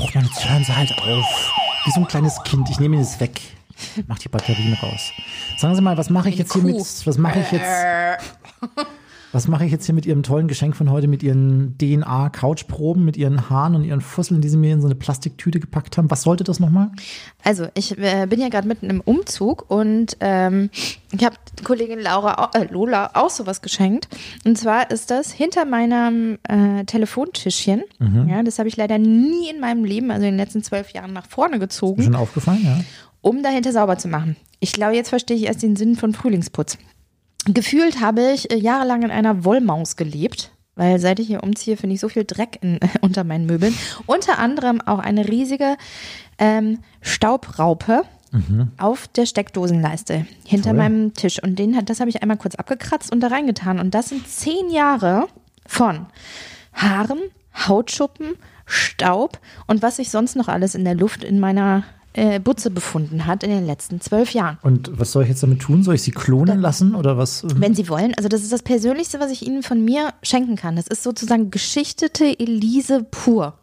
Hoffmann, jetzt hören Sie halt auf. Wie so ein kleines Kind. Ich nehme Ihnen das weg. Mach die Batterien raus. Sagen Sie mal, was mache ich jetzt hier mit, was mache ich jetzt, was mache ich jetzt hier mit Ihrem tollen Geschenk von heute, mit Ihren DNA-Couchproben, mit Ihren Haaren und Ihren Fusseln, die Sie mir in so eine Plastiktüte gepackt haben? Was sollte das nochmal? Also, ich äh, bin ja gerade mitten im Umzug und ähm, ich habe Kollegin Laura, au- äh, Lola auch sowas geschenkt. Und zwar ist das hinter meinem äh, Telefontischchen. Ja, das habe ich leider nie in meinem Leben, also in den letzten zwölf Jahren, nach vorne gezogen, Schon aufgefallen, ja? um dahinter sauber zu machen. Ich glaube, jetzt verstehe ich erst den Sinn von Frühlingsputz. Gefühlt habe ich äh, jahrelang in einer Wollmaus gelebt. Weil seit ich hier umziehe, finde ich so viel Dreck in, unter meinen Möbeln. Unter anderem auch eine riesige ähm, Staubraupe auf der Steckdosenleiste hinter Toll. meinem Tisch. Und den hat, das habe ich einmal kurz abgekratzt und da reingetan. Und das sind zehn Jahre von Haaren, Hautschuppen, Staub und was sich sonst noch alles in der Luft in meiner äh, Butze befunden hat in den letzten zwölf Jahren. Und was soll ich jetzt damit tun? Soll ich sie klonen lassen oder was? Wenn Sie wollen, also das ist das Persönlichste, was ich Ihnen von mir schenken kann. Das ist sozusagen geschichtete Elise pur.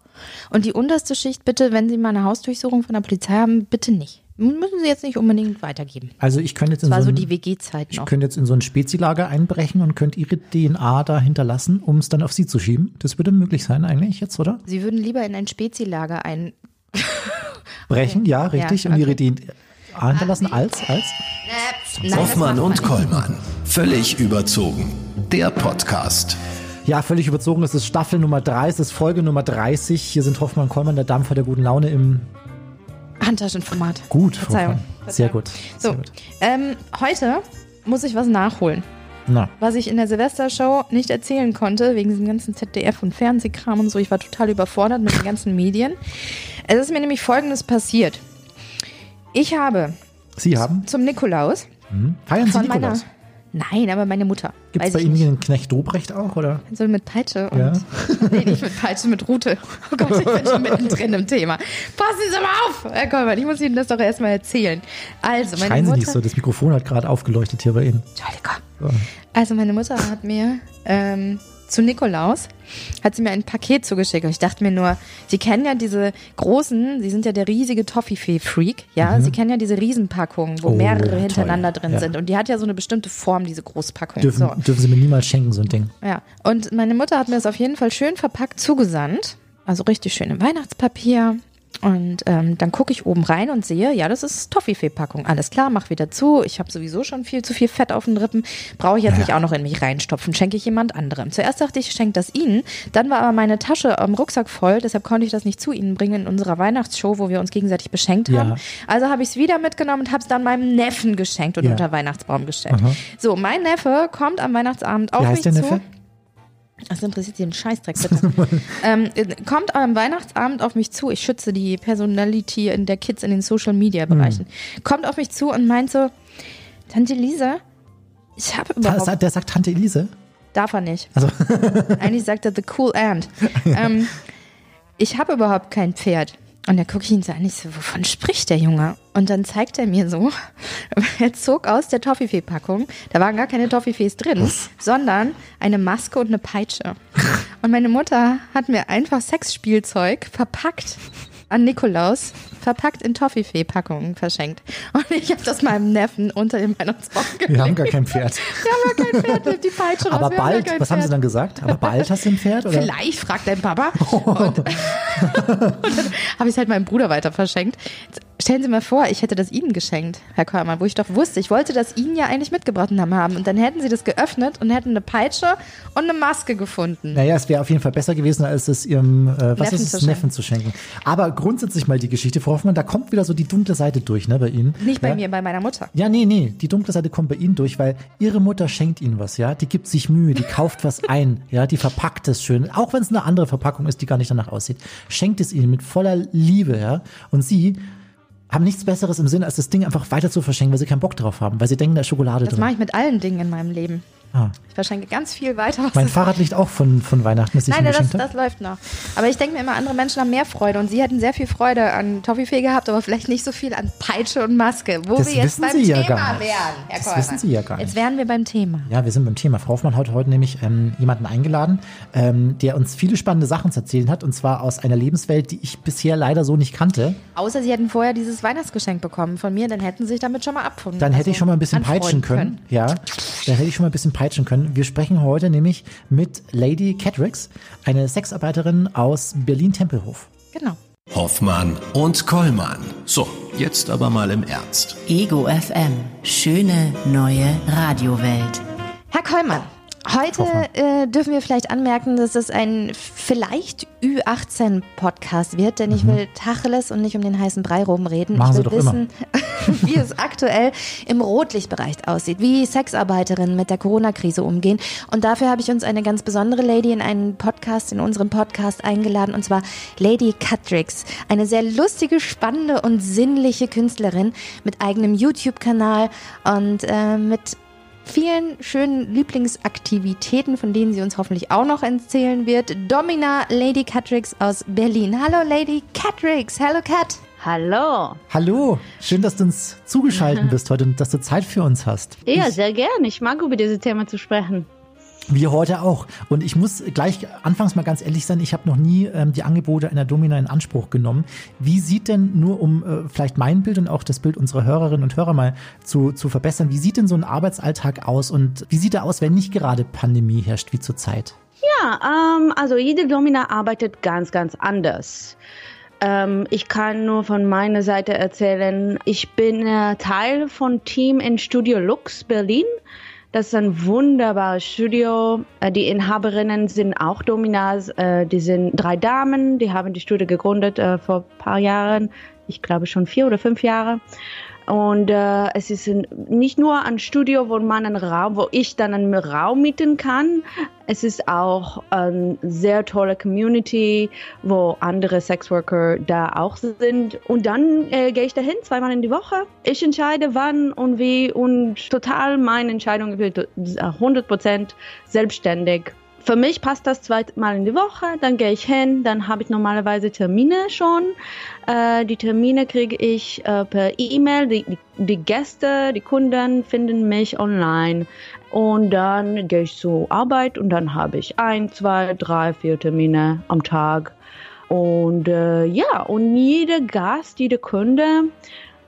Und die unterste Schicht bitte, wenn Sie mal eine Hausdurchsuchung von der Polizei haben, bitte nicht. Müssen Sie jetzt nicht unbedingt weitergeben. Also ich könnte jetzt in Das war so so ein, die WG-Zeit ich könnte jetzt in so ein Spezilager einbrechen und könnte ihre DNA da hinterlassen, um es dann auf sie zu schieben. Das würde möglich sein eigentlich jetzt, oder? Sie würden lieber in ein Spezilager ein. Brechen, ja, richtig. Ja, Und ihre okay. DNA hinterlassen als, als? Nein, das Hoffmann und. Kollmann. Völlig überzogen. Der Podcast. Ja, völlig überzogen. Es ist Staffel Nummer 3, es ist Folge Nummer 30. Hier sind Hoffmann und Kollmann, der Dampfer der guten Laune im Handtaschenformat. Gut. Verzeihung. Hoffmann. Sehr gut. So, Sehr gut. ähm, heute muss ich was nachholen. Na, was ich in der Silvestershow nicht erzählen konnte, wegen diesem ganzen ZDF und Fernsehkram und so. Ich war total überfordert mit den ganzen Medien. Es ist mir nämlich Folgendes passiert. Ich habe Sie haben? zum Nikolaus Feiern Sie. Nikolaus? Nein, aber meine Mutter. Gibt es bei Ihnen nicht. einen Knecht Dobrecht auch, oder? So mit Peitsche und. Ja. Nee, nicht mit Peitsche, mit Rute. Oh Gott, ich bin schon mittendrin im Thema. Passen Sie mal auf, Herr Kollmann, ich muss Ihnen das doch erstmal erzählen. Also, meine Schreien Sie Mutter. nicht so, das Mikrofon hat gerade aufgeleuchtet hier bei Ihnen. Entschuldigung. So. Also meine Mutter hat mir ähm, zu Nikolaus hat sie mir ein Paket zugeschickt und ich dachte mir nur, Sie kennen ja diese großen, Sie sind ja der riesige Toffifee-Freak, ja, Sie kennen ja diese Riesenpackungen, wo Mhm. Oh, mehrere toll. hintereinander drin Ja. sind und die hat ja so eine bestimmte Form, diese Großpackung. Dürfen, so. dürfen Sie mir niemals schenken, so ein Ding. Ja, und meine Mutter hat mir das auf jeden Fall schön verpackt zugesandt. Also richtig schön im Weihnachtspapier. Und ähm, dann gucke ich oben rein und sehe, ja, das ist Toffifee-Packung. Alles klar, mach wieder zu. Ich habe sowieso schon viel zu viel Fett auf den Rippen. Brauche ich jetzt nicht auch noch in mich reinstopfen. Schenke ich jemand anderem. Zuerst dachte ich, ich schenke das Ihnen. Dann war aber meine Tasche am Rucksack voll. Deshalb konnte ich das nicht zu Ihnen bringen in unserer Weihnachtsshow, wo wir uns gegenseitig beschenkt Ja. haben. Also habe ich es wieder mitgenommen und habe es dann meinem Neffen geschenkt und Ja. unter Weihnachtsbaum gestellt. So, mein Neffe kommt am Weihnachtsabend auf Wie mich heißt der zu. Das interessiert Sie einen Scheißdreck, bitte. ähm, äh, kommt am Weihnachtsabend auf mich zu. Ich schütze die Personality in der Kids in den Social Media Bereichen. Kommt auf mich zu und meint so, Tante Lisa, ich habe überhaupt. Der sagt Tante Elise. Darf er nicht. Also, Eigentlich sagt er The Cool Ant. ähm, ich habe überhaupt kein Pferd. Und da gucke ich ihn so an, ich so, wovon spricht der Junge? Und dann zeigt er mir so, er zog aus der Toffifee-Packung, da waren gar keine Toffifees drin, sondern eine Maske und eine Peitsche. Und meine Mutter hat mir einfach Sexspielzeug verpackt an Nikolaus, verpackt in Toffifee-Packungen verschenkt. Und ich habe das meinem Neffen unter dem Weihnachtsbaum gelegt. wir haben gar kein Pferd. Wir haben gar kein Pferd, nimmt die Peitsche raus. Aber wir haben bald, kein was haben Sie Pferd. dann gesagt? Aber bald hast du ein Pferd? Oder? Vielleicht, fragt dein Papa. Und, und dann habe ich es halt meinem Bruder weiter verschenkt. Stellen Sie mal vor, ich hätte das Ihnen geschenkt, Herr Körmann, wo ich doch wusste, ich wollte das Ihnen ja eigentlich mitgebracht haben. Und dann hätten Sie das geöffnet und hätten eine Peitsche und eine Maske gefunden. Naja, es wäre auf jeden Fall besser gewesen, als es ihrem äh, was Neffen ist zu es, Neffen zu schenken. Aber grundsätzlich mal die Geschichte, Frau Hoffmann, da kommt wieder so die dunkle Seite durch, ne, bei Ihnen. Nicht bei ja? mir, bei meiner Mutter. Ja, nee, nee, die dunkle Seite kommt bei Ihnen durch, weil Ihre Mutter schenkt Ihnen was, ja. Die gibt sich Mühe, die kauft was ein, ja, die verpackt es schön, auch wenn es eine andere Verpackung ist, die gar nicht danach aussieht. Schenkt es Ihnen mit voller Liebe, ja. Und Sie haben nichts Besseres im Sinn, als das Ding einfach weiter zu verschenken, weil Sie keinen Bock drauf haben, weil Sie denken, da ist Schokolade Das drin. mache ich mit allen Dingen in meinem Leben. Ah. Ich verschenke ganz viel weiter. Mein Fahrrad liegt auch von, von Weihnachten, das ich Nein, mir das, das läuft noch. Aber ich denke mir immer, andere Menschen haben mehr Freude und sie hätten sehr viel Freude an Toffifee gehabt, aber vielleicht nicht so viel an Peitsche und Maske. Wo Das wir jetzt wissen beim Sie ja Thema gar nicht. wären, Herr Das Kollmann. wissen Sie ja gar Jetzt nicht. wären wir beim Thema. Ja, wir sind beim Thema. Frau Hoffmann hat heute nämlich ähm, jemanden eingeladen, ähm, der uns viele spannende Sachen zu erzählen hat, und zwar aus einer Lebenswelt, die ich bisher leider so nicht kannte. Außer sie hätten vorher dieses Weihnachtsgeschenk bekommen von mir, dann hätten sie sich damit schon mal abgefunden. Dann hätte ich Also schon mal ein bisschen peitschen können. Ja, dann hätte ich schon mal ein bisschen peitschen können. Wir sprechen heute nämlich mit Lady Catrix, eine Sexarbeiterin aus Berlin-Tempelhof. Genau. Hoffmann und Kollmann. So, jetzt aber mal im Ernst. Ego FM. Schöne neue Radiowelt. Herr Kollmann, heute äh, dürfen wir vielleicht anmerken, dass es ein vielleicht Ü18-Podcast wird, denn ich will Tacheles und nicht um den heißen Brei rumreden. Mhm. Machen ich Sie will doch immer. wissen, wie es aktuell im Rotlichtbereich aussieht, wie Sexarbeiterinnen mit der Corona-Krise umgehen. Und dafür habe ich uns eine ganz besondere Lady in einen Podcast, in unserem Podcast eingeladen, und zwar Lady Catrix. Eine sehr lustige, spannende und sinnliche Künstlerin mit eigenem YouTube-Kanal und äh, mit vielen schönen Lieblingsaktivitäten, von denen sie uns hoffentlich auch noch erzählen wird. Domina Lady Catrix aus Berlin. Hallo Lady Catrix. Hello Cat. Hallo. Hallo, schön, dass du uns zugeschaltet bist heute und dass du Zeit für uns hast. Ja, sehr gern. Ich mag über dieses Thema zu sprechen. Wir heute auch. Und ich muss gleich anfangs mal ganz ehrlich sein, ich habe noch nie ähm, die Angebote einer Domina in Anspruch genommen. Wie sieht denn, nur um äh, vielleicht mein Bild und auch das Bild unserer Hörerinnen und Hörer mal zu, zu verbessern, wie sieht denn so ein Arbeitsalltag aus und wie sieht er aus, wenn nicht gerade Pandemie herrscht wie zurzeit? Ja, ähm, also jede Domina arbeitet ganz, ganz anders. Ähm, ich kann nur von meiner Seite erzählen, ich bin äh, Teil von Team in Studio Lux Berlin. Das ist ein wunderbares Studio. Äh, Die Inhaberinnen sind auch Dominas. Äh, Die sind drei Damen, die haben die Studio gegründet äh, vor ein paar Jahren. Ich glaube schon vier oder fünf Jahre. Und äh, es ist ein, nicht nur ein Studio, wo man einen Raum, wo ich dann einen Raum mieten kann. Es ist auch eine sehr tolle Community, wo andere Sexworker da auch sind. Und dann äh, gehe ich dahin zweimal in die Woche. Ich entscheide wann und wie und total meine Entscheidung wird 100% selbstständig. Für mich passt das zweimal in die Woche, dann gehe ich hin, dann habe ich normalerweise Termine schon. Äh, die Termine kriege ich äh, per E-Mail. Die, die, die Gäste, die Kunden finden mich online. Und dann gehe ich zur Arbeit und dann habe ich ein, zwei, drei, vier Termine am Tag. Und äh, ja, und jeder Gast, jeder Kunde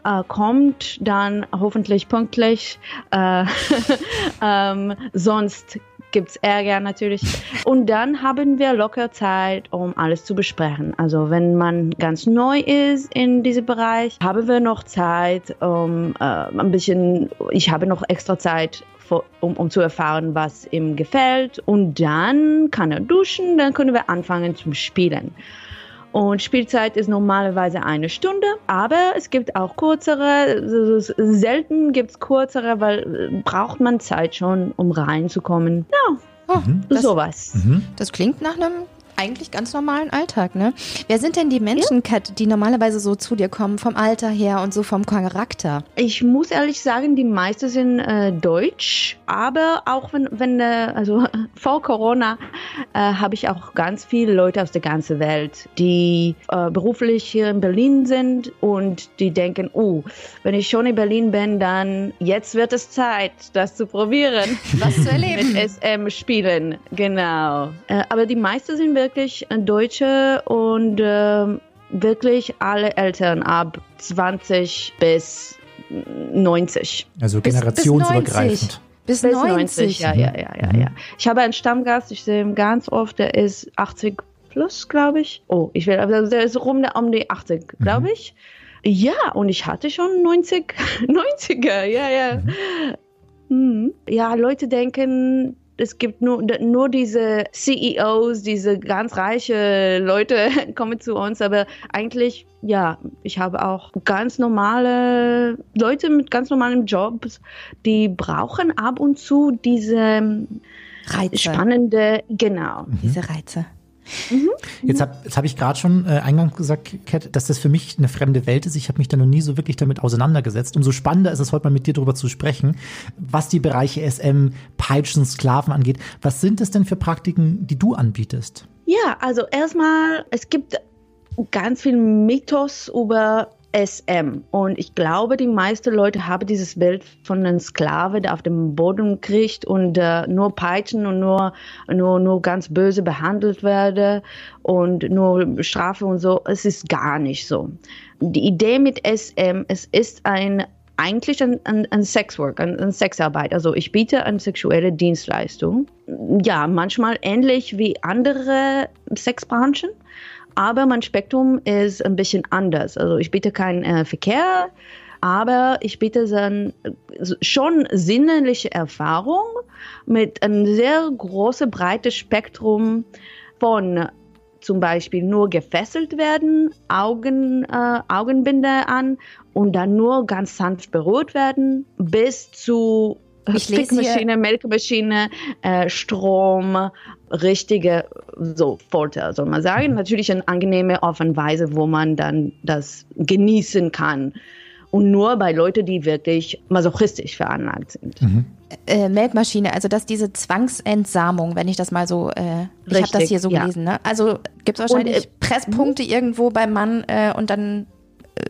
äh, kommt dann hoffentlich pünktlich. Äh, ähm, sonst gibt's Ärger natürlich. Und dann haben wir locker Zeit, um alles zu besprechen. Also wenn man ganz neu ist in diesem Bereich, haben wir noch Zeit, um äh, ein bisschen, ich habe noch extra Zeit, um, um zu erfahren, was ihm gefällt. Und dann kann er duschen, dann können wir anfangen zum Spielen. Und Spielzeit ist normalerweise eine Stunde, aber es gibt auch kürzere. Selten gibt es kürzere, weil äh, braucht man Zeit schon, um reinzukommen. Ja, Oh, das, sowas. Mhm. das klingt nach einem eigentlich ganz normalen Alltag, ne? Wer sind denn die Menschen, Kat, die normalerweise so zu dir kommen, vom Alter her und so vom Charakter? Ich muss ehrlich sagen, die meisten sind äh, deutsch, aber auch wenn, wenn äh, also vor Corona äh, habe ich auch ganz viele Leute aus der ganzen Welt, die äh, beruflich hier in Berlin sind und die denken, oh, wenn ich schon in Berlin bin, dann jetzt wird es Zeit, das zu probieren. Was zu erleben. mit SM spielen, genau. Äh, aber die meisten sind wirklich äh, Deutsche und ähm, wirklich alle Eltern ab 20 bis 90. Also Bis- bis generationsübergreifend. Bis, Bis 90. 90, ja, ja, ja, ja, ja. Ich habe einen Stammgast, ich sehe ihn ganz oft, der ist 80 plus, glaube ich. Oh, ich will, also der ist rum um die 80, glaube ich. Ja, und ich hatte schon 90, 90er, ja, ja. Mhm. Ja, Leute denken, es gibt nur, nur diese CEOs, diese ganz reiche Leute kommen zu uns, aber eigentlich, ja, ich habe auch ganz normale Leute mit ganz normalen Jobs, die brauchen ab und zu diese Reize. spannende, genau. Diese Reize. Jetzt habe jetzt hab ich gerade schon äh, eingangs gesagt, Kat, dass das für mich eine fremde Welt ist. Ich habe mich da noch nie so wirklich damit auseinandergesetzt. Umso spannender ist es heute mal mit dir darüber zu sprechen, was die Bereiche SM, Peitschen, Sklaven angeht. Was sind es denn für Praktiken, die du anbietest? Ja, also erstmal, es gibt ganz viel Mythos über SM. Und ich glaube, die meisten Leute haben dieses Bild von einem Sklave, der auf dem Boden kriegt und äh, nur peitschen und nur, nur, nur ganz böse behandelt werde und nur Strafe und so. Es ist gar nicht so. Die Idee mit SM, es ist ein eigentlich ein, ein, ein Sexwork, ein, ein Sexarbeit. Also ich biete eine sexuelle Dienstleistung. Ja, manchmal ähnlich wie andere Sexbranchen aber mein Spektrum ist ein bisschen anders. Also ich biete keinen äh, Verkehr, aber ich biete dann schon sinnliche Erfahrung mit einem sehr großen, breites Spektrum von zum Beispiel nur gefesselt werden, Augen, äh, Augenbinde an und dann nur ganz sanft berührt werden, bis zu Fickmaschine, Melkmaschine, äh, Strom, richtige so Folter, soll man sagen. Natürlich eine angenehme Art und Weise, wo man dann das genießen kann. Und nur bei Leuten, die wirklich masochistisch veranlagt sind. Mhm. Äh, Melkmaschine, also dass diese Zwangsentsamung, wenn ich das mal so, äh, ich habe das hier so ja. gelesen, ne? Also gibt es wahrscheinlich und, äh, Presspunkte irgendwo beim Mann äh, und dann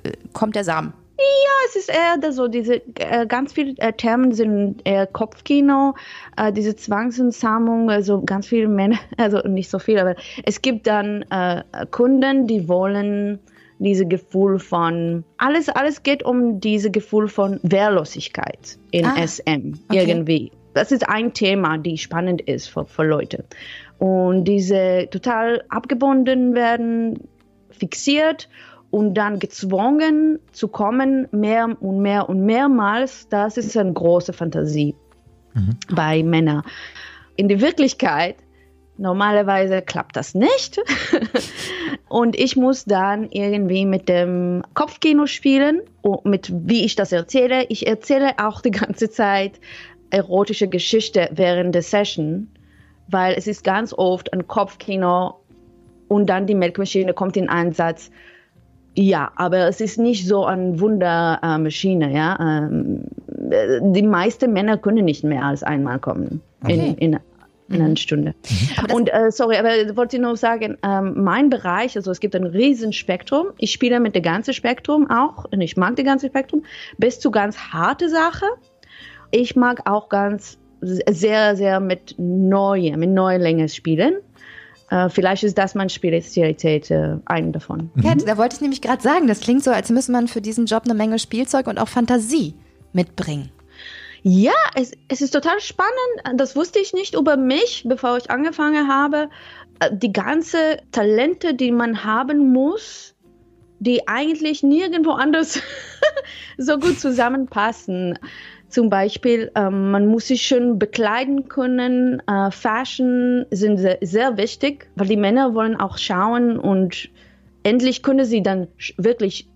äh, kommt der Samen. Ja, es ist eher so, diese äh, ganz viele äh, Termen sind eher Kopfkino, äh, diese Zwangsentsamung, also ganz viele Männer, also nicht so viel, aber es gibt dann äh, Kunden, die wollen diese Gefühl von alles, alles geht um diese Gefühl von Wehrlosigkeit in ah, SM okay. irgendwie. Das ist ein Thema, die spannend ist für, für Leute. Und diese total abgebunden werden, fixiert und dann gezwungen zu kommen, mehr und mehr und mehrmals, das ist eine große Fantasie mhm. bei Männern. In der Wirklichkeit, normalerweise klappt das nicht. und ich muss dann irgendwie mit dem Kopfkino spielen, mit wie ich das erzähle. Ich erzähle auch die ganze Zeit erotische Geschichte während der Session, weil es ist ganz oft ein Kopfkino und dann die Melkmaschine kommt in Einsatz ja, aber es ist nicht so eine Wundermaschine, ja. Ähm, die meisten Männer können nicht mehr als einmal kommen okay. in, in, in einer Stunde. Mhm. Und äh, sorry, aber wollte ich nur sagen, ähm, mein Bereich, also es gibt ein riesen Spektrum. Ich spiele mit dem ganzen Spektrum auch und ich mag das ganze Spektrum bis zu ganz harte Sachen. Ich mag auch ganz sehr, sehr mit neue, mit Neulänge spielen. Äh, vielleicht ist das meine Spezialität, äh, eine davon. Ja, da wollte ich nämlich gerade sagen, das klingt so, als müsste man für diesen Job eine Menge Spielzeug und auch Fantasie mitbringen. Ja, es, es ist total spannend. Das wusste ich nicht über mich, bevor ich angefangen habe. Äh, die ganze Talente, die man haben muss, die eigentlich nirgendwo anders so gut zusammenpassen. Zum Beispiel, ähm, man muss sich schön bekleiden können. Äh, Fashion sind sehr, sehr, wichtig, weil die Männer wollen auch schauen und endlich können sie dann wirklich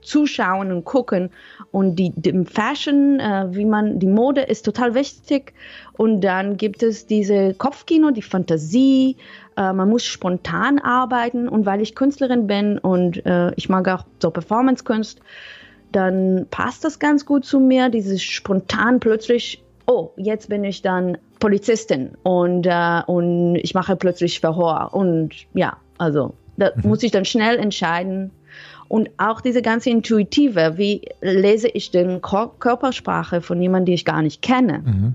zuschauen und gucken. Und die, die Fashion, äh, wie man, die Mode ist total wichtig. Und dann gibt es diese Kopfkino, die Fantasie. Äh, man muss spontan arbeiten. Und weil ich Künstlerin bin und äh, ich mag auch so Performance-Kunst, dann passt das ganz gut zu mir, dieses spontan plötzlich, oh, jetzt bin ich dann Polizistin und, äh, und ich mache plötzlich Verhör. Und ja, also da mhm. muss ich dann schnell entscheiden. Und auch diese ganze Intuitive, wie lese ich den Körpersprache von jemandem, den ich gar nicht kenne. Mhm.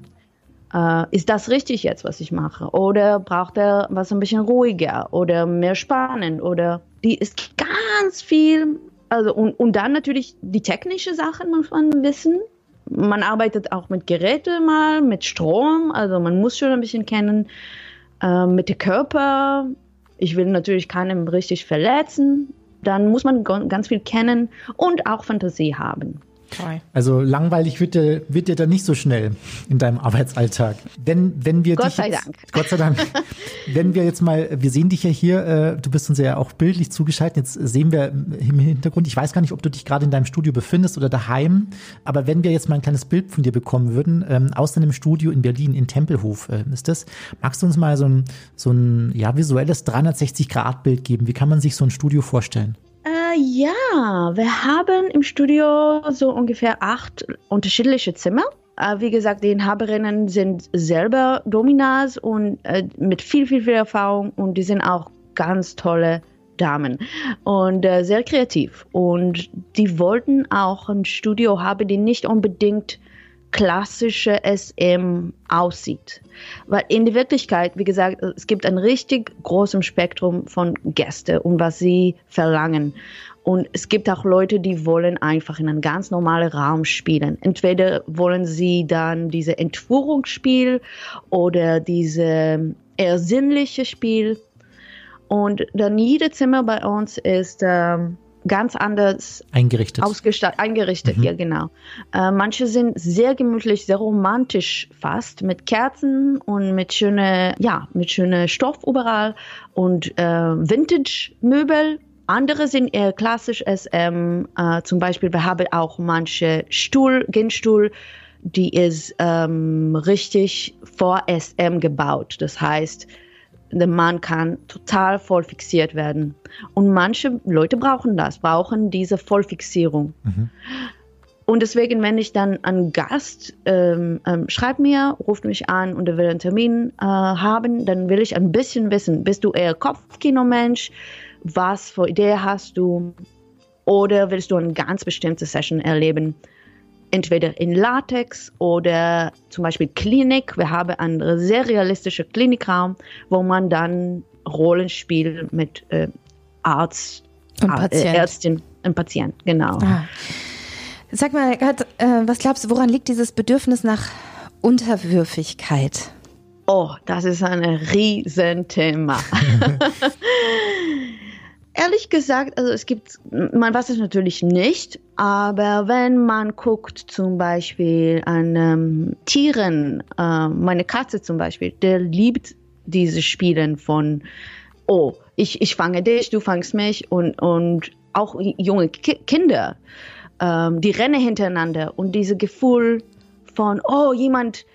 Uh, ist das richtig jetzt, was ich mache? Oder braucht er was ein bisschen ruhiger oder mehr spannend? Oder die ist ganz viel also und, und dann natürlich die technische Sachen muss man wissen. Man arbeitet auch mit Geräten mal, mit Strom, also man muss schon ein bisschen kennen, äh, mit dem Körper. Ich will natürlich keinen richtig verletzen. Dann muss man ganz viel kennen und auch Fantasie haben. Toll. Also langweilig wird dir, wird dir dann nicht so schnell in deinem Arbeitsalltag. Wenn, wenn wir Gott dich sei jetzt, Dank. Gott sei Dank. wenn wir jetzt mal, wir sehen dich ja hier, äh, du bist uns ja auch bildlich zugeschaltet. Jetzt sehen wir im Hintergrund, ich weiß gar nicht, ob du dich gerade in deinem Studio befindest oder daheim, aber wenn wir jetzt mal ein kleines Bild von dir bekommen würden, ähm, aus deinem Studio in Berlin, in Tempelhof äh, ist das, magst du uns mal so ein, so ein ja, visuelles 360-Grad-Bild geben? Wie kann man sich so ein Studio vorstellen? Ja, wir haben im Studio so ungefähr acht unterschiedliche Zimmer. Äh, wie gesagt, die Inhaberinnen sind selber Dominas und äh, mit viel, viel, viel Erfahrung und die sind auch ganz tolle Damen und äh, sehr kreativ. Und die wollten auch ein Studio haben, die nicht unbedingt klassische SM aussieht. Weil in der Wirklichkeit, wie gesagt, es gibt ein richtig großes Spektrum von Gästen und was sie verlangen. Und es gibt auch Leute, die wollen einfach in einen ganz normalen Raum spielen. Entweder wollen sie dann diese Entführungsspiel oder diese eher sinnliche Spiel. Und dann jedes Zimmer bei uns ist ähm, ganz anders Eingerichtet. ausgestattet, eingerichtet, ja genau. Äh, manche sind sehr gemütlich, sehr romantisch fast, mit Kerzen und mit schöne, ja, mit schöne Stoff überall und äh, Vintage-Möbel. Andere sind eher klassisch SM. Äh, zum Beispiel, wir haben auch manche Stuhl, Genstuhl, die ist ähm, richtig vor SM gebaut. Das heißt, der Mann kann total voll fixiert werden. Und manche Leute brauchen das, brauchen diese Vollfixierung. Und deswegen, wenn ich dann einen Gast ähm, ähm, schreibt mir, ruft mich an und er will einen Termin äh, haben, dann will ich ein bisschen wissen, bist du eher Kopfkinomensch? Was für Idee hast du? Oder willst du eine ganz bestimmte Session erleben? Entweder in Latex oder zum Beispiel Klinik. Wir haben einen sehr realistischen Klinikraum, wo man dann Rollenspiel mit äh, Arzt, Und Ar- Patient. Äh, Ärztin und Patient, genau. Ah. Sag mal, Gerd, äh, was glaubst du, woran liegt dieses Bedürfnis nach Unterwürfigkeit? Oh, das ist ein Riesenthema. Ehrlich gesagt, also es gibt, man weiß es natürlich nicht, aber wenn man guckt zum Beispiel an ähm, Tieren, äh, meine Katze zum Beispiel, der liebt diese Spielen von, oh, ich, ich fange dich, du fangst mich und, und auch junge Ki Kinder, ähm, die rennen hintereinander und diese Gefühl von, oh, jemand,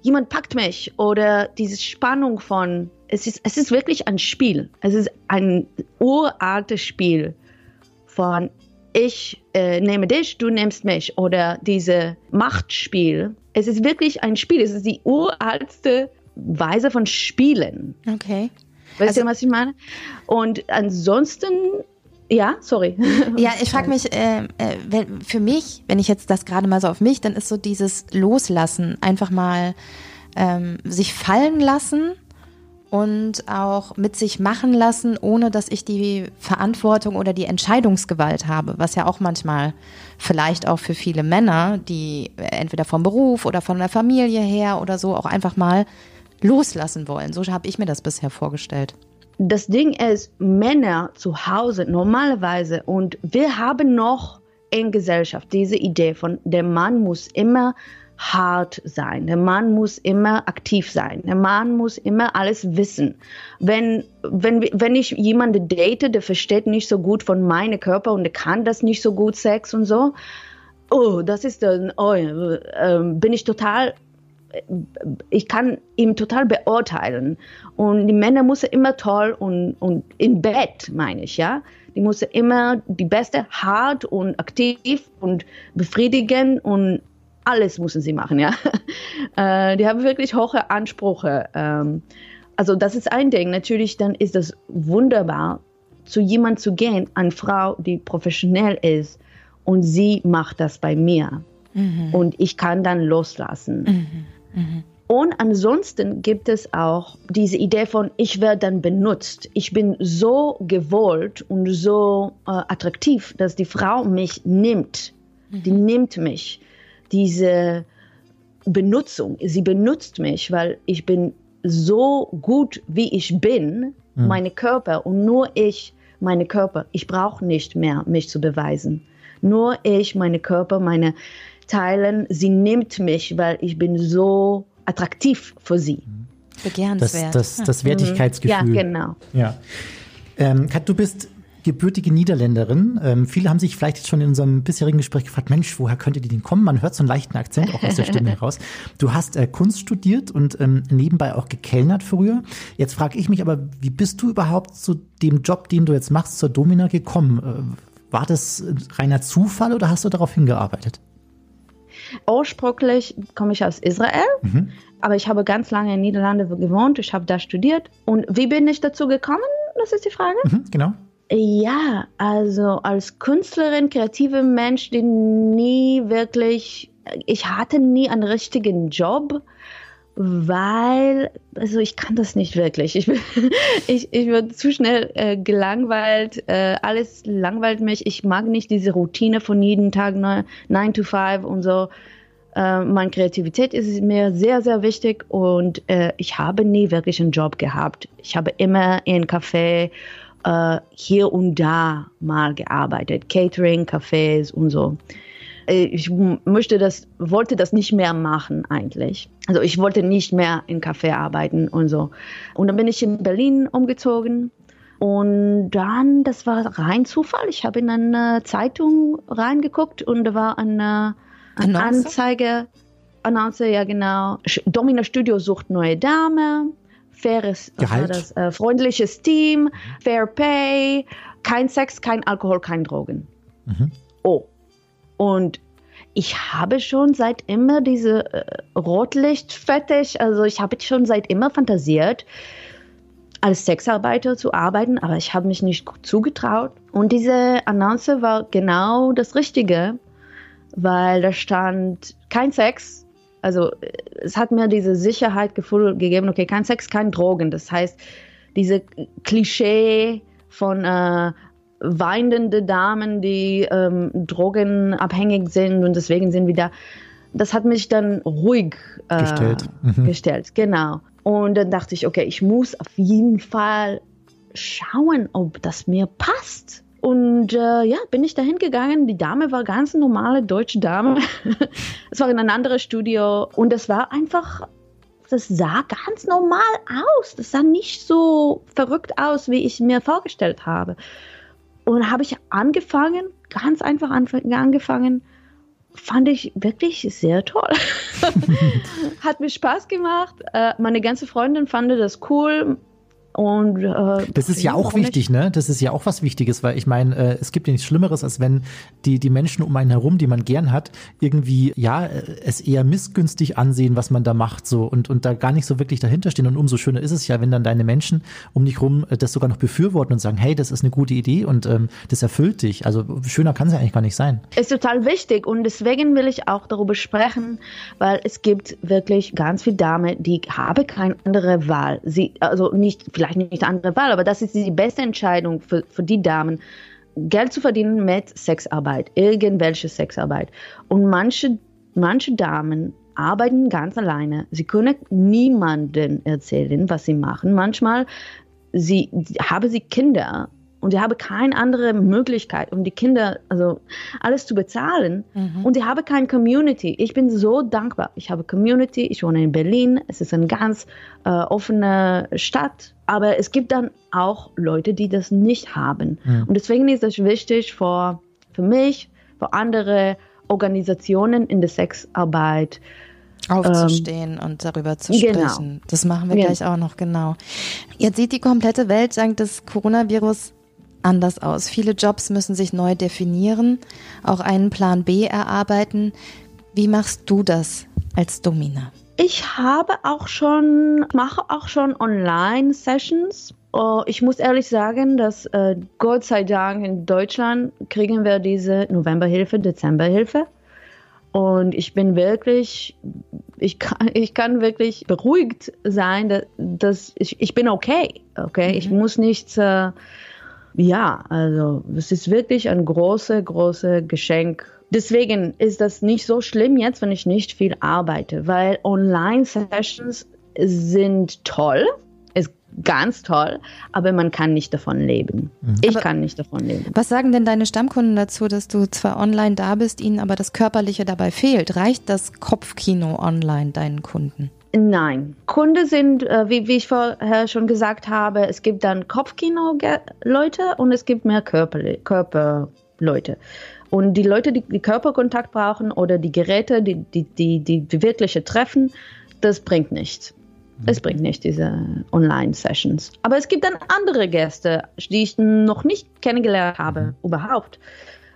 jemand packt mich oder diese Spannung von, es ist, es ist wirklich ein Spiel. Es ist ein uraltes Spiel von ich äh, nehme dich, du nimmst mich oder diese Machtspiel. Es ist wirklich ein Spiel. Es ist die uralteste Weise von Spielen. Okay. Weißt Also- du, was ich meine? Und ansonsten, ja, sorry. Ja, ich frage mich, äh, äh, wenn, für mich, wenn ich jetzt das gerade mal so auf mich, dann ist so dieses Loslassen, einfach mal ähm, sich fallen lassen und auch mit sich machen lassen, ohne dass ich die Verantwortung oder die Entscheidungsgewalt habe, was ja auch manchmal vielleicht auch für viele Männer, die entweder vom Beruf oder von der Familie her oder so auch einfach mal loslassen wollen. So habe ich mir das bisher vorgestellt. das Ding ist, Männer zu Hause normalerweise und wir haben noch in Gesellschaft diese Idee von, der Mann muss immer hart sein, der Mann muss immer aktiv sein, der Mann muss immer alles wissen. Wenn, wenn, wenn ich jemanden date, der versteht nicht so gut von meinem Körper und der kann das nicht so gut, Sex und so, oh, das ist dann, oh, äh, bin ich total ich kann ihn total beurteilen. Und die Männer müssen immer toll und, und im Bett, meine ich, ja. Die müssen immer die Beste hart und aktiv und befriedigen und alles müssen sie machen, ja. Äh, die haben wirklich hohe Ansprüche. Ähm, also das ist ein Ding. Natürlich, dann ist das wunderbar, zu jemand zu gehen, eine Frau, die professionell ist und sie macht das bei mir. Und ich kann dann loslassen. Und ansonsten gibt es auch diese Idee von, ich werde dann benutzt. Ich bin so gewollt und so äh, attraktiv, dass die Frau mich nimmt. Die nimmt mich. Diese Benutzung, sie benutzt mich, weil ich bin so gut, wie ich bin, meine Körper und nur ich meine Körper. Ich brauche nicht mehr, mich zu beweisen. Nur ich, meine Körper, meine Teilen, sie nimmt mich, weil ich bin so attraktiv für sie. Das, Begehrenswert. das, das Wertigkeitsgefühl. Ja, genau. Ja. Ähm, Kat, du bist gebürtige Niederländerin. Ähm, viele haben sich vielleicht jetzt schon in unserem bisherigen Gespräch gefragt, Mensch, woher könnte die denn kommen? Man hört so einen leichten Akzent auch aus der Stimme heraus. Du hast äh, Kunst studiert und ähm, nebenbei auch gekellnert früher. Jetzt frage ich mich aber, wie bist du überhaupt zu dem Job, den du jetzt machst, zur Domina gekommen? Äh, war das reiner Zufall oder hast du darauf hingearbeitet? Ursprünglich komme ich aus Israel, aber ich habe ganz lange in Niederlande gewohnt. Ich habe da studiert. Und wie bin ich dazu gekommen? Das ist die Frage. Mhm, genau. Ja, also als Künstlerin, kreative Mensch, die nie wirklich, ich hatte nie einen richtigen Job, weil, also ich kann das nicht wirklich. Ich, bin- ich, ich werde zu schnell äh, gelangweilt, äh, alles langweilt mich. Ich mag nicht diese Routine von jeden Tag 9 to 5 und so. Äh, meine Kreativität ist mir sehr, sehr wichtig und äh, ich habe nie wirklich einen Job gehabt. Ich habe immer in Café äh, hier und da mal gearbeitet, Catering, Cafés und so. Äh, Ich möchte das, wollte das nicht mehr machen eigentlich. Also ich wollte nicht mehr in Café arbeiten und so. Und dann bin ich in Berlin umgezogen. Und dann, das war rein Zufall. Ich habe in eine Zeitung reingeguckt und da war eine, eine? Anzeige. Annonce, ja genau. Domina Studio sucht neue Dame. Faires, das? Äh, freundliches Team, Fair Pay, kein Sex, kein Alkohol, kein Drogen. Oh. Und ich habe schon seit immer diese äh, Rotlichtfetisch, also ich habe schon seit immer fantasiert, als Sexarbeiter zu arbeiten, aber ich habe mich nicht zugetraut. Und diese Annonce war genau das Richtige, weil da stand kein Sex. Also es hat mir diese Sicherheitgefühl gegeben, okay, kein Sex, kein Drogen. Das heißt, diese Klischee von äh, weinende Damen, die ähm, drogenabhängig sind und deswegen sind wir da. Das hat mich dann ruhig äh, Gestellt. Mhm. gestellt, genau. Und dann dachte ich, okay, ich muss auf jeden Fall schauen, ob das mir passt. Und äh, ja, bin ich dahin gegangen. Die Dame war ganz normale deutsche Dame. Es war in ein anderes Studio und das war einfach, das sah ganz normal aus. Das sah nicht so verrückt aus, wie ich mir vorgestellt habe. Und habe ich angefangen, ganz einfach angefangen, fand ich wirklich sehr toll. Hat mir Spaß gemacht. Äh, meine ganze Freundin fand das cool. Und äh, Das ist ja auch wichtig, ne? Das ist ja auch was Wichtiges, weil ich meine, äh, es gibt ja nichts Schlimmeres, als wenn die, die Menschen um einen herum, die man gern hat, irgendwie, ja, äh, es eher missgünstig ansehen, was man da macht, so und, und da gar nicht so wirklich dahinter stehen. Und umso schöner ist es ja, wenn dann deine Menschen um dich rum äh, das sogar noch befürworten und sagen, hey, das ist eine gute Idee und ähm, das erfüllt dich. Also schöner kann es ja eigentlich gar nicht sein. ist total wichtig und deswegen will ich auch darüber sprechen, weil es gibt wirklich ganz viele Damen, die haben keine andere Wahl. Sie, also nicht, vielleicht nicht eine andere Wahl, aber das ist die beste Entscheidung für, für die Damen, Geld zu verdienen mit Sexarbeit, irgendwelche Sexarbeit. Und manche, manche Damen arbeiten ganz alleine. Sie können niemandem erzählen, was sie machen. Manchmal sie, haben sie Kinder und sie haben keine andere Möglichkeit, um die Kinder, also alles zu bezahlen. Und sie haben keine Community. Ich bin so dankbar. Ich habe Community. Ich wohne in Berlin. Es ist eine ganz äh, offene Stadt. Aber es gibt dann auch Leute, die das nicht haben. Und deswegen ist es wichtig für, für mich, für andere Organisationen in der Sexarbeit, aufzustehen und darüber zu genau. sprechen. Das machen wir Genau. gleich auch noch genau. Jetzt sieht die komplette Welt dank des Coronavirus anders aus. Viele Jobs müssen sich neu definieren, auch einen Plan B erarbeiten. Wie machst du das als Domina? Ich habe auch schon, mache auch schon Online-Sessions. Oh, ich muss ehrlich sagen, dass äh, Gott sei Dank in Deutschland kriegen wir diese Novemberhilfe, Dezemberhilfe. Und ich bin wirklich, ich kann, ich kann wirklich beruhigt sein, dass, ich, ich bin okay. Okay, ich muss nicht, äh, ja, also es ist wirklich ein großes, großes Geschenk. Deswegen ist das nicht so schlimm jetzt, wenn ich nicht viel arbeite, weil Online-Sessions sind toll. Es ganz toll, aber man kann nicht davon leben. Ich Aber- kann nicht davon leben. Was sagen denn deine Stammkunden dazu, dass du zwar online da bist, ihnen aber das Körperliche dabei fehlt? Reicht das Kopfkino online deinen Kunden? Nein, Kunde sind, äh, wie, wie ich vorher schon gesagt habe, es gibt dann Kopfkino-Leute und es gibt mehr Körper- Körperleute. Und die Leute, die, die Körperkontakt brauchen oder die Geräte, die, die, die, die, die wirkliche Treffen, das bringt nichts. Es bringt nicht diese Online-Sessions. Aber es gibt dann andere Gäste, die ich noch nicht kennengelernt habe, überhaupt,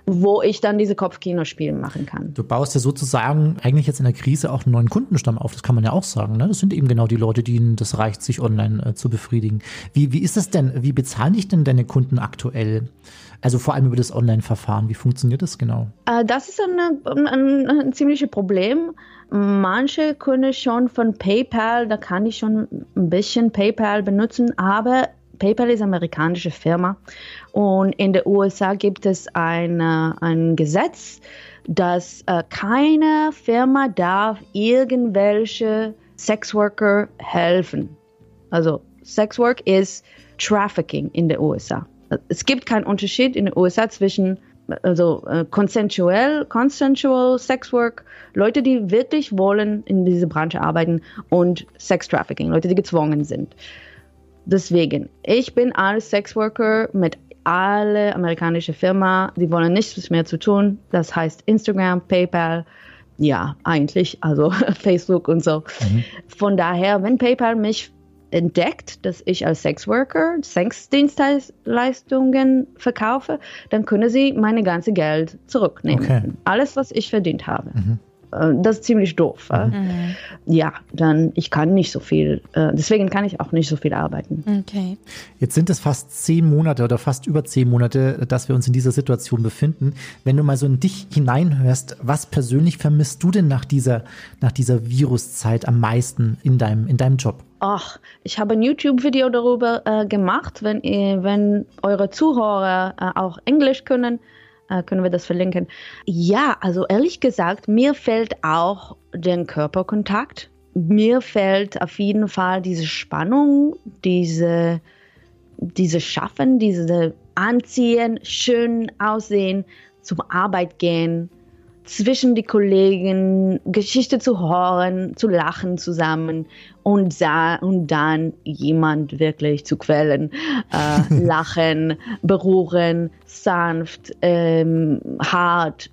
wo ich dann diese Kopfkinospiele machen kann. Du baust ja sozusagen eigentlich jetzt in der Krise auch einen neuen Kundenstamm auf. Das kann man ja auch sagen. Ne? Das sind eben genau die Leute, denen das reicht, sich online äh, zu befriedigen. Wie, wie ist das denn? Wie bezahlen dich denn deine Kunden aktuell? Also vor allem über das Online-Verfahren. Wie funktioniert das genau? Äh, Das ist eine, ein, ein ziemliches Problem. Manche können schon von PayPal, da kann ich schon ein bisschen PayPal benutzen, aber PayPal ist eine amerikanische Firma und in den USA gibt es eine, ein Gesetz, dass äh, keine Firma darf irgendwelche Sexworker helfen. Also Sexwork ist Trafficking in den USA. Es gibt keinen Unterschied in den USA zwischen also äh, consensual, consensual Sexwork, Leute, die wirklich wollen in dieser Branche arbeiten und Sex Trafficking, Leute, die gezwungen sind. Deswegen, ich bin als Sexworker mit alle amerikanische Firma, die wollen nichts mehr zu tun. Das heißt Instagram, PayPal, ja, eigentlich, also Facebook und so. Von daher, wenn PayPal mich entdeckt, dass ich als Sexworker Sexdienstleistungen verkaufe, dann können sie meine ganze Geld zurücknehmen. Okay. Alles, was ich verdient habe. Äh, Das ist ziemlich doof. äh. Ja, dann ich kann nicht so viel, äh, deswegen kann ich auch nicht so viel arbeiten. Okay. Jetzt sind es fast zehn Monate oder fast über zehn Monate, dass wir uns in dieser Situation befinden. Wenn du mal so in dich hineinhörst, was persönlich vermisst du denn nach dieser, nach dieser Viruszeit am meisten in deinem, in deinem Job? Ach, ich habe ein YouTube-Video darüber äh, gemacht. Wenn, ihr, wenn eure Zuhörer äh, auch Englisch können, äh, können wir das verlinken. Ja, also ehrlich gesagt, mir fällt auch der Körperkontakt. Mir fällt auf jeden Fall diese Spannung, diese, diese Schaffen, diese Anziehen, schön aussehen, zum Arbeit gehen, zwischen die Kollegen Geschichte zu hören, zu lachen zusammen und, sa und dann jemand wirklich zu quälen, äh, lachen, berühren, sanft, ähm, hart.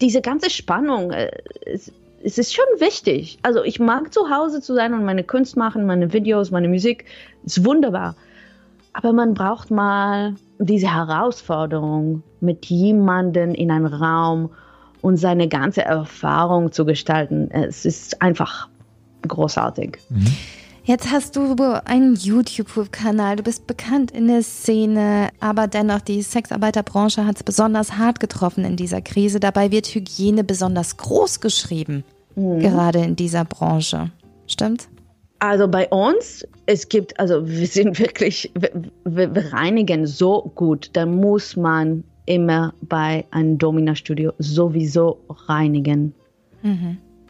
Diese ganze Spannung, äh, es, es ist schon wichtig. Also ich mag zu Hause zu sein und meine Kunst machen, meine Videos, meine Musik, ist wunderbar. Aber man braucht mal diese Herausforderung, mit jemandem in einem Raum und seine ganze Erfahrung zu gestalten. Es ist einfach großartig. Jetzt hast du einen YouTube-Kanal, du bist bekannt in der Szene, aber dennoch die Sexarbeiterbranche hat es besonders hart getroffen in dieser Krise. Dabei wird Hygiene besonders groß geschrieben, gerade in dieser Branche. Stimmt? Also bei uns, es gibt, also wir sind wirklich, wir, wir reinigen so gut, da muss man immer bei einem Domina-Studio sowieso reinigen.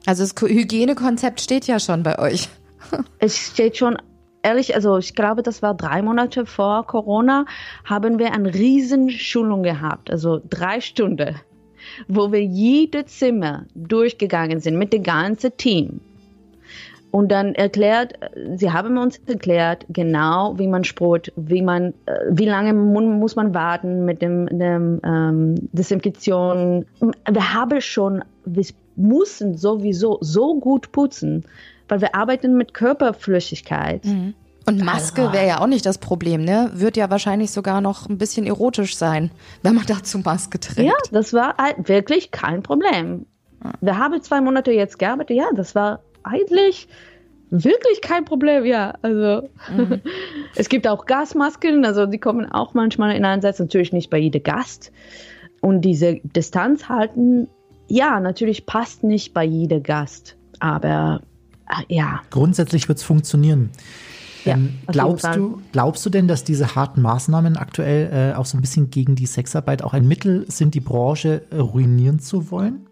Also das Ko- Hygienekonzept steht ja schon bei euch. Es steht schon, ehrlich, also ich glaube, das war drei Monate vor Corona, haben wir eine Riesenschulung gehabt, also drei Stunden, wo wir jede Zimmer durchgegangen sind mit dem ganzen Team. Und dann erklärt, sie haben uns erklärt, genau wie man sprüht, wie man, äh, wie lange mu- muss man warten mit dem, dem ähm, Desinfektion. Wir haben schon, müssen sowieso so gut putzen, weil wir arbeiten mit Körperflüssigkeit. Und Maske wäre ja auch nicht das Problem, ne? Wird ja wahrscheinlich sogar noch ein bisschen erotisch sein, wenn man dazu Maske trägt. Ja, das war halt wirklich kein Problem. Wir haben zwei Monate jetzt gearbeitet. Ja, das war eigentlich wirklich kein Problem. Ja, also es gibt auch Gasmasken, also die kommen auch manchmal in Einsatz. Natürlich nicht bei jedem Gast. Und diese Distanz halten, ja, natürlich passt nicht bei jedem Gast. Aber äh, ja, Grundsätzlich wird es funktionieren. Ja, ähm, glaubst, du, glaubst du denn, dass diese harten Maßnahmen aktuell äh, auch so ein bisschen gegen die Sexarbeit auch ein Mittel sind, die Branche äh, ruinieren zu wollen?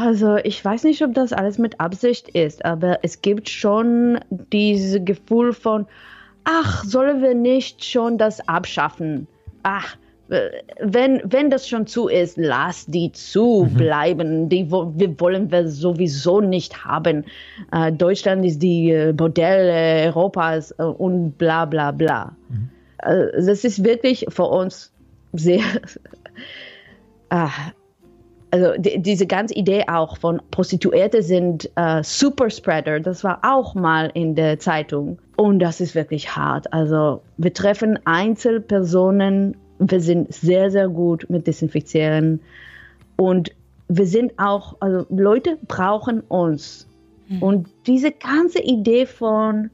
Also ich weiß nicht, ob das alles mit Absicht ist, aber es gibt schon dieses Gefühl von, ach, sollen wir nicht schon das abschaffen? Ach, wenn, wenn das schon zu ist, lass die zu bleiben. Die wo- wir wollen wir sowieso nicht haben. Äh, Deutschland ist die äh, Modell Europas äh, und bla bla bla. Äh, das ist wirklich für uns sehr. ah, also die, diese ganze Idee auch von Prostituierte sind äh, Superspreader, das war auch mal in der Zeitung. Und das ist wirklich hart. Also wir treffen Einzelpersonen, wir sind sehr, sehr gut mit Desinfizieren. Und wir sind auch, also Leute brauchen uns. Und diese ganze Idee von,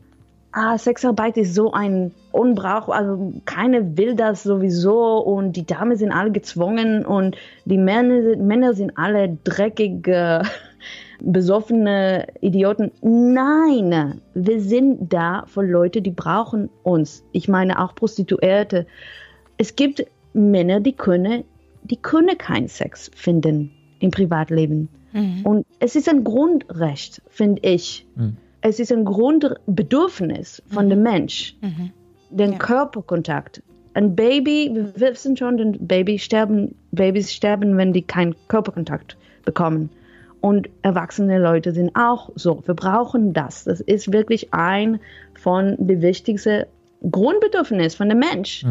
ah, Sexarbeit ist so ein unbrauchbar, also keiner will das sowieso und die Damen sind alle gezwungen und die Männer, Männer sind alle dreckige, besoffene Idioten. Nein, wir sind da für Leute, die brauchen uns. Ich meine auch Prostituierte. Es gibt Männer, die können, die können keinen Sex finden im Privatleben. Und es ist ein Grundrecht, finde ich. Es ist ein Grundbedürfnis von dem Mensch, den Körperkontakt. Ein Baby, wir wissen schon, denn Baby sterben, Babys sterben, wenn die keinen Körperkontakt bekommen. Und erwachsene Leute sind auch so. Wir brauchen das. Das ist wirklich ein von den wichtigsten Grundbedürfnissen von dem Mensch.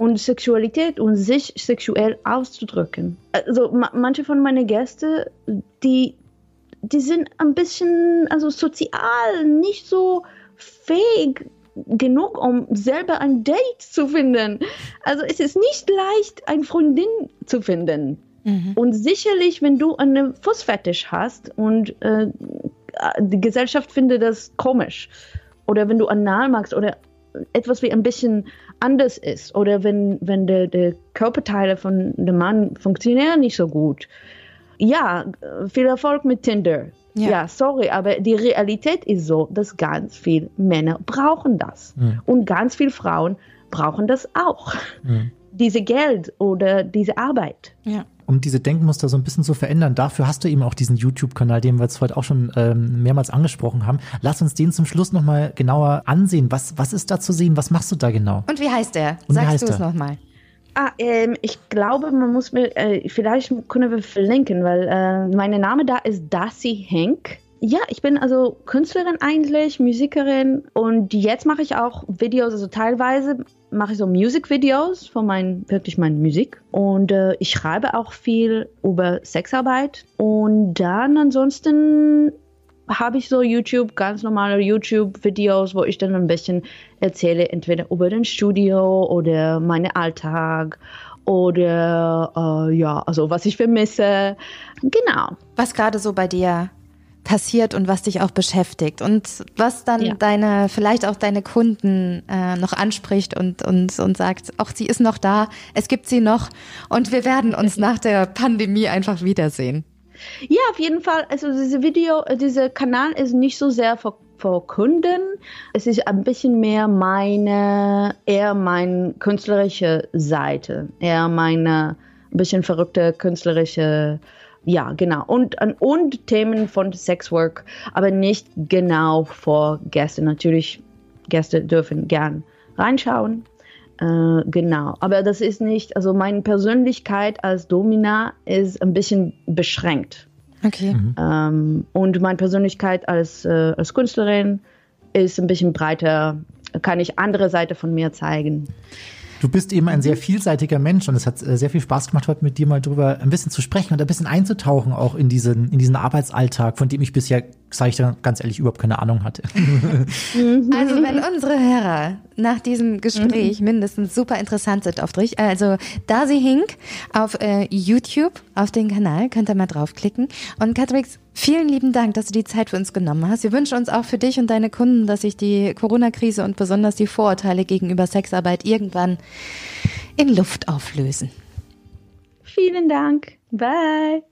Und Sexualität und sich sexuell auszudrücken. Also ma manche von meinen Gästen, die, die sind ein bisschen also sozial nicht so fähig genug, um selber ein Date zu finden. Also es ist nicht leicht, eine Freundin zu finden. Und sicherlich, wenn du einen Fußfetisch hast und äh, die Gesellschaft findet das komisch oder wenn du anal magst oder etwas wie ein bisschen anders ist oder wenn, wenn der, der Körperteile von dem Mann funktionieren nicht so gut. Ja, viel Erfolg mit Tinder. Ja. Ja. sorry, aber die Realität ist so, dass ganz viele Männer brauchen das und ganz viele Frauen brauchen das auch. Diese Geld oder diese Arbeit. Ja. Um diese Denkmuster so ein bisschen zu verändern, dafür hast du eben auch diesen YouTube-Kanal, den wir jetzt heute auch schon ähm, mehrmals angesprochen haben. Lass uns den zum Schluss nochmal genauer ansehen. Was, was ist da zu sehen? Was machst du da genau? Und wie heißt der? Und wie Sagst heißt du es der? nochmal? Ah, ähm, ich glaube, man muss mir, äh, vielleicht können wir verlinken, weil äh, mein Name da ist Darcy Henk. Ja, ich bin also Künstlerin eigentlich, Musikerin und jetzt mache ich auch Videos, also teilweise mache ich so Musikvideos von mein, wirklich meine Musik und äh, ich schreibe auch viel über Sexarbeit und dann ansonsten habe ich so YouTube, ganz normale YouTube-Videos, wo ich dann ein bisschen erzähle, entweder über den Studio oder meinen Alltag oder äh, ja, also was ich vermisse. Genau. Was gerade so bei dir passiert und was dich auch beschäftigt und was dann Ja. deine, vielleicht auch deine Kunden äh, noch anspricht und, und, und sagt, auch sie ist noch da, es gibt sie noch und wir werden uns nach der Pandemie einfach wiedersehen. Ja, auf jeden Fall. Also diese Video, dieser Kanal ist nicht so sehr für, für Kunden. Es ist ein bisschen mehr meine, eher meine künstlerische Seite, eher meine ein bisschen verrückte künstlerische, ja genau und und Themen von Sexwork, aber nicht genau vor Gäste. Natürlich Gäste dürfen gern reinschauen. Äh, genau, aber das ist nicht, also meine Persönlichkeit als Domina ist ein bisschen beschränkt. Okay. Ähm, und meine Persönlichkeit als, äh, als Künstlerin ist ein bisschen breiter, kann ich andere Seite von mir zeigen. Du bist eben ein sehr vielseitiger Mensch und es hat äh, sehr viel Spaß gemacht, heute mit dir mal drüber ein bisschen zu sprechen und ein bisschen einzutauchen auch in diesen, in diesen Arbeitsalltag, von dem ich bisher, sage ich dir ganz ehrlich, überhaupt keine Ahnung hatte. Also wenn unsere Hörer nach diesem Gespräch mindestens super interessant sind auf durch, also Darcy Hink auf äh, YouTube, auf den Kanal, könnt ihr mal draufklicken. Und Katrix, vielen lieben Dank, dass du die Zeit für uns genommen hast. Wir wünschen uns auch für dich und deine Kunden, dass sich die Corona-Krise und besonders die Vorurteile gegenüber Sexarbeit irgendwann in Luft auflösen. Vielen Dank. Bye.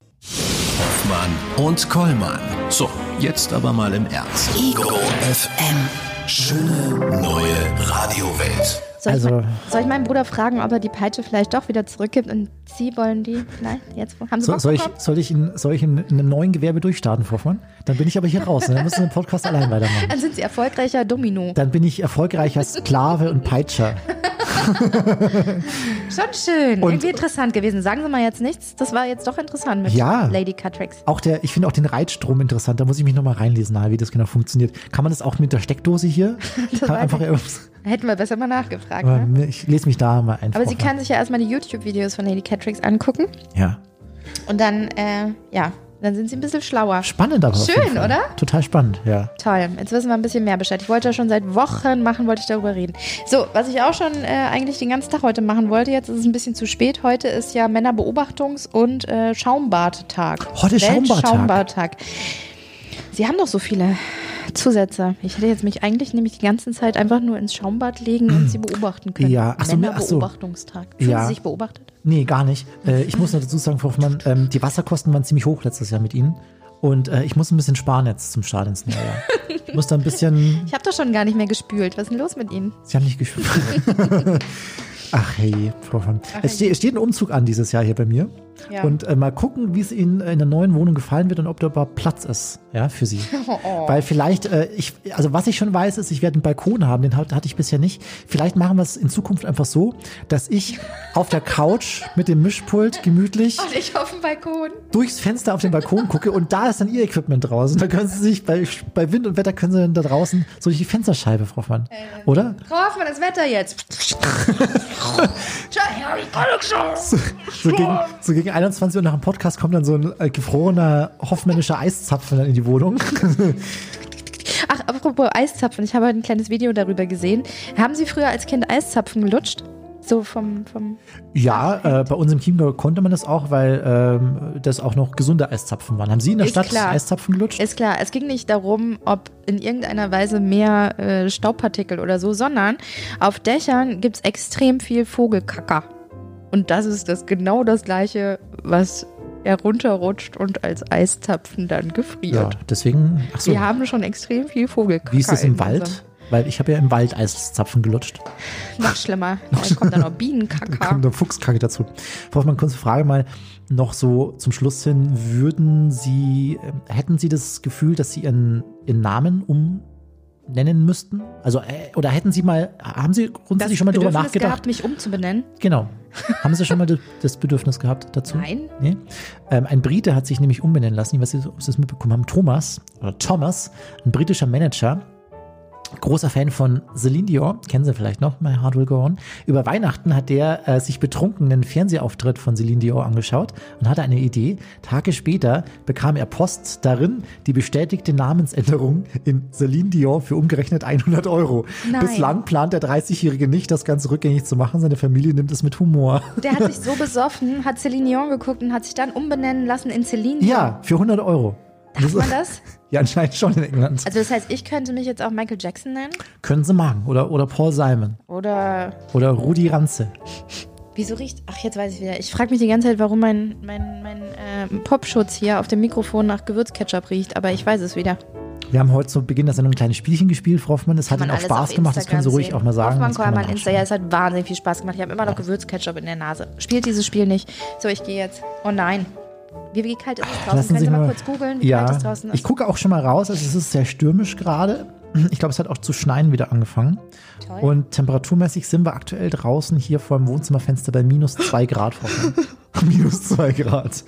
Hoffmann und Kollmann. So, jetzt aber mal im Ernst. Ego FM. Schöne neue Radiowelt. Soll, Also- ich, mein- soll ich meinen Bruder fragen, ob er die Peitsche vielleicht doch wieder zurückgibt und Sie wollen die vielleicht jetzt? Haben Sie So, soll, ich, bekommen? soll, ich in, soll ich in, in einem neuen Gewerbe durchstarten, Vormann? Dann bin ich aber hier raus. Ne? Dann müssen wir den Podcast allein weitermachen. Dann sind Sie erfolgreicher Domino. Dann bin ich erfolgreicher Sklave und Peitscher. Schon schön. Und- Irgendwie interessant gewesen. Sagen Sie mal jetzt nichts. Das war jetzt doch interessant mit Ja. Lady Catrix. Auch der, ich finde auch den Reitstrom interessant. Da muss ich mich nochmal reinlesen, wie das genau funktioniert. Kann man das auch mit der Steckdose hier? Kann weiß einfach ich irgendwas- Hätten wir besser mal nachgefragt. Ne? ich lese mich da mal einfach. Aber sie kann sich ja erstmal die YouTube-Videos von Lady Catrix angucken. Ja. Und dann, äh, ja, dann sind sie ein bisschen schlauer. Spannend aber. Schön, oder? Total spannend, ja. Toll, jetzt wissen wir ein bisschen mehr Bescheid. Ich wollte ja schon seit Wochen machen, wollte ich darüber reden. So, was ich auch schon äh, eigentlich den ganzen Tag heute machen wollte, jetzt ist es ein bisschen zu spät. Heute ist ja Männerbeobachtungs- und äh, Schaumbadtag. Heute ist Schaumbadtag. Sie haben doch so viele Zusätze. Ich hätte jetzt mich eigentlich nämlich die ganze Zeit einfach nur ins Schaumbad legen und sie beobachten können. Ja, ach so, ach. Männerbeobachtungstag. Fühlen Ja. Sie sich beobachtet? Nee, gar nicht. Äh, ich muss noch dazu sagen, Frau Hoffmann, ähm, die Wasserkosten waren ziemlich hoch letztes Jahr mit Ihnen. Und äh, ich muss ein bisschen sparen jetzt zum Start ins neue Jahr. Ich muss da ein bisschen. Ich habe doch schon gar nicht mehr gespült. Was ist denn los mit Ihnen? Sie haben nicht gespielt. Ach hey, Frau Hoffmann. Es, ste es steht ein Umzug an dieses Jahr hier bei mir. Ja. Und äh, mal gucken, wie es Ihnen in der neuen Wohnung gefallen wird und ob da überhaupt Platz ist, ja, für Sie. Weil vielleicht, äh, ich, also was ich schon weiß, ist, ich werde einen Balkon haben, den hat- hatte ich bisher nicht. Vielleicht machen wir es in Zukunft einfach so, dass ich auf der Couch mit dem Mischpult gemütlich Und ich auf dem Balkon. durchs Fenster auf den Balkon gucke und da ist dann Ihr Equipment draußen. Da können Sie sich bei, bei Wind und Wetter können Sie dann da draußen so durch die Fensterscheibe, Frau Hoffmann. Oder? Frau Hoffmann, das Wetter jetzt. So gegen, so gegen 21 Uhr nach dem Podcast kommt dann so ein äh, gefrorener hoffmännischer Eiszapfen in die Wohnung. Ach, apropos Eiszapfen, ich habe heute ein kleines Video darüber gesehen. Haben Sie früher als Kind Eiszapfen gelutscht? So vom, vom Ja, äh, bei uns im Chiemgau konnte man das auch, weil ähm, das auch noch gesunde Eiszapfen waren. Haben Sie in der Ist Stadt klar. Eiszapfen gelutscht? Ist klar, es ging nicht darum, ob in irgendeiner Weise mehr äh, Staubpartikel oder so, sondern auf Dächern gibt es extrem viel Vogelkacker. Und das ist das genau das gleiche, was herunterrutscht und als Eiszapfen dann ja, gefriert. deswegen, ach so, Wir haben schon extrem viel Vogelkacker. wie ist das im Wald? Weil ich habe ja im Wald Eiszapfen gelutscht. Noch schlimmer. Da kommt dann noch Da Bienenkacker. kommt eine Fuchskacke dazu. Frau Hoffmann, kurze Frage mal noch so zum Schluss hin. Würden Sie, äh, hätten Sie das Gefühl, dass Sie Ihren, Ihren Namen umnennen müssten? Also, äh, oder hätten Sie mal, haben Sie grundsätzlich schon mal darüber nachgedacht? gehabt, mich umzubenennen? Genau. Haben Sie schon mal das- das Bedürfnis gehabt dazu? Nein. Nee? Ähm, ein Brite hat sich nämlich umbenennen lassen. Ich weiß nicht, ob Sie das mitbekommen haben. Thomas, oder Thomas, ein britischer Manager, großer Fan von Celine Dion, kennen Sie vielleicht noch, My Heart Will Go On. Über Weihnachten hat der äh, sich betrunken einen Fernsehauftritt von Celine Dion angeschaut und hatte eine Idee. Tage später bekam er Post darin, die bestätigte Namensänderung in Celine Dion für umgerechnet 100 Euro. Nein. Bislang plant der 30-Jährige nicht, das Ganze rückgängig zu machen. Seine Familie nimmt es mit Humor. Der hat sich so besoffen, hat Celine Dion geguckt und hat sich dann umbenennen lassen in Celine Dion. Ja, für 100 Euro. Darf man das? Ja, anscheinend schon in England. Also das heißt, ich könnte mich jetzt auch Michael Jackson nennen? Können sie machen. Oder, oder Paul Simon. Oder Oder Rudi Ranze. wieso riecht... Ach, jetzt weiß ich wieder. Ich frage mich die ganze Zeit, warum mein, mein, mein äh, Popschutz hier auf dem Mikrofon nach Gewürzketchup riecht, aber ich weiß es wieder. Wir haben heute zu Beginn der Sendung ein kleines Spielchen gespielt, Frau Hoffmann. Das hat Ihnen auch Spaß gemacht. Das können Sie ruhig sehen. auch mal sagen. Hoffmann Das kann man Insta, ja, es hat wahnsinnig viel Spaß gemacht. Ich habe immer noch Gewürzketchup in der Nase. Spielt dieses Spiel nicht. So, ich gehe jetzt. Oh nein. Wie, wie kalt ist es draußen? Lassen Können Sie Sie mal mal- kurz googeln, wie kalt es Ja, draußen ich ist? gucke auch schon mal raus. Also es ist sehr stürmisch gerade. Ich glaube, es hat auch zu schneien wieder angefangen. Toll. Und temperaturmäßig sind wir aktuell draußen hier vor dem Wohnzimmerfenster bei minus zwei Grad. Minus zwei Grad.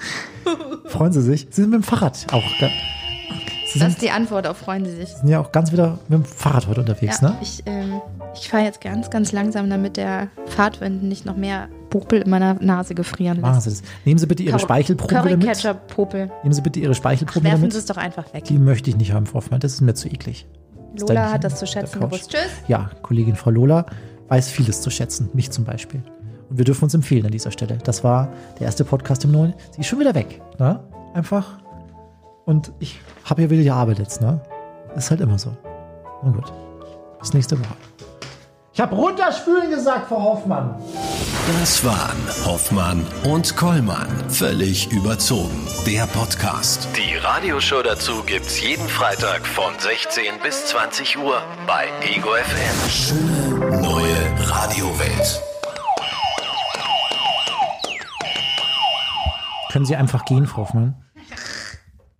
Freuen Sie sich? Sie sind mit dem Fahrrad auch. Sie Das sind, ist die Antwort auf Freuen Sie sich. sind ja auch ganz wieder mit dem Fahrrad heute unterwegs, Ja, ne? ich, ähm, ich fahre jetzt ganz, ganz langsam, damit der Fahrtwind nicht noch mehr Popel in meiner Nase gefrieren lässt. Das. Nehmen Sie bitte Ihre Curry- Speichelprobe Curry mit. Ketchup Popel. Nehmen Sie bitte Ihre Speichelprobe wieder Werfen mit. Sie es doch einfach weg. Die möchte ich nicht haben, Frau Hoffmann. Das ist mir zu eklig. Lola hat das zu schätzen gewusst. Tschüss. Ja, Kollegin Frau Lola weiß vieles zu schätzen. Mich zum Beispiel. Und wir dürfen uns empfehlen an dieser Stelle. Das war der erste Podcast im neuen. Sie ist schon wieder weg. Ne? Einfach. Und ich habe ja wieder die Arbeit jetzt. Ne? Ist halt immer so. Na gut. Bis nächste Woche. Ich habe runterspülen gesagt, Frau Hoffmann. Das waren Hoffmann und Kollmann. Völlig überzogen. Der Podcast. Die Radioshow dazu gibt's jeden Freitag von 16 bis 20 Uhr bei Ego FM. Schöne neue Radiowelt. Können Sie einfach gehen, Frau Hoffmann?